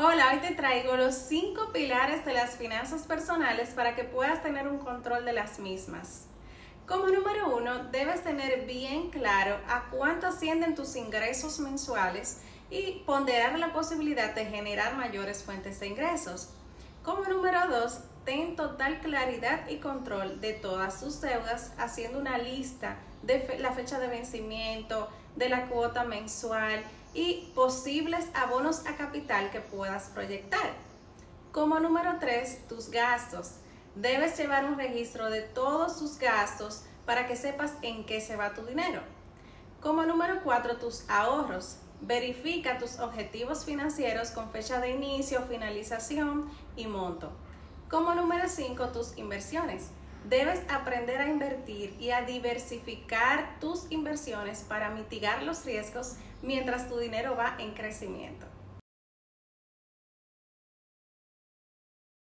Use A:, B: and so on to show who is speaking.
A: Hola, hoy te traigo los cinco pilares de las finanzas personales para que puedas tener un control de las mismas. Como número uno, debes tener bien claro a cuánto ascienden tus ingresos mensuales y ponderar la posibilidad de generar mayores fuentes de ingresos. Como número dos, ten total claridad y control de todas tus deudas haciendo una lista de la fecha de vencimiento, de la cuota mensual y posibles abonos a capital que puedas proyectar. Como número 3, tus gastos. Debes llevar un registro de todos tus gastos para que sepas en qué se va tu dinero. Como número 4, tus ahorros. Verifica tus objetivos financieros con fecha de inicio, finalización y monto. Como número 5, tus inversiones. Debes aprender a invertir y a diversificar tus inversiones para mitigar los riesgos mientras tu dinero va en crecimiento.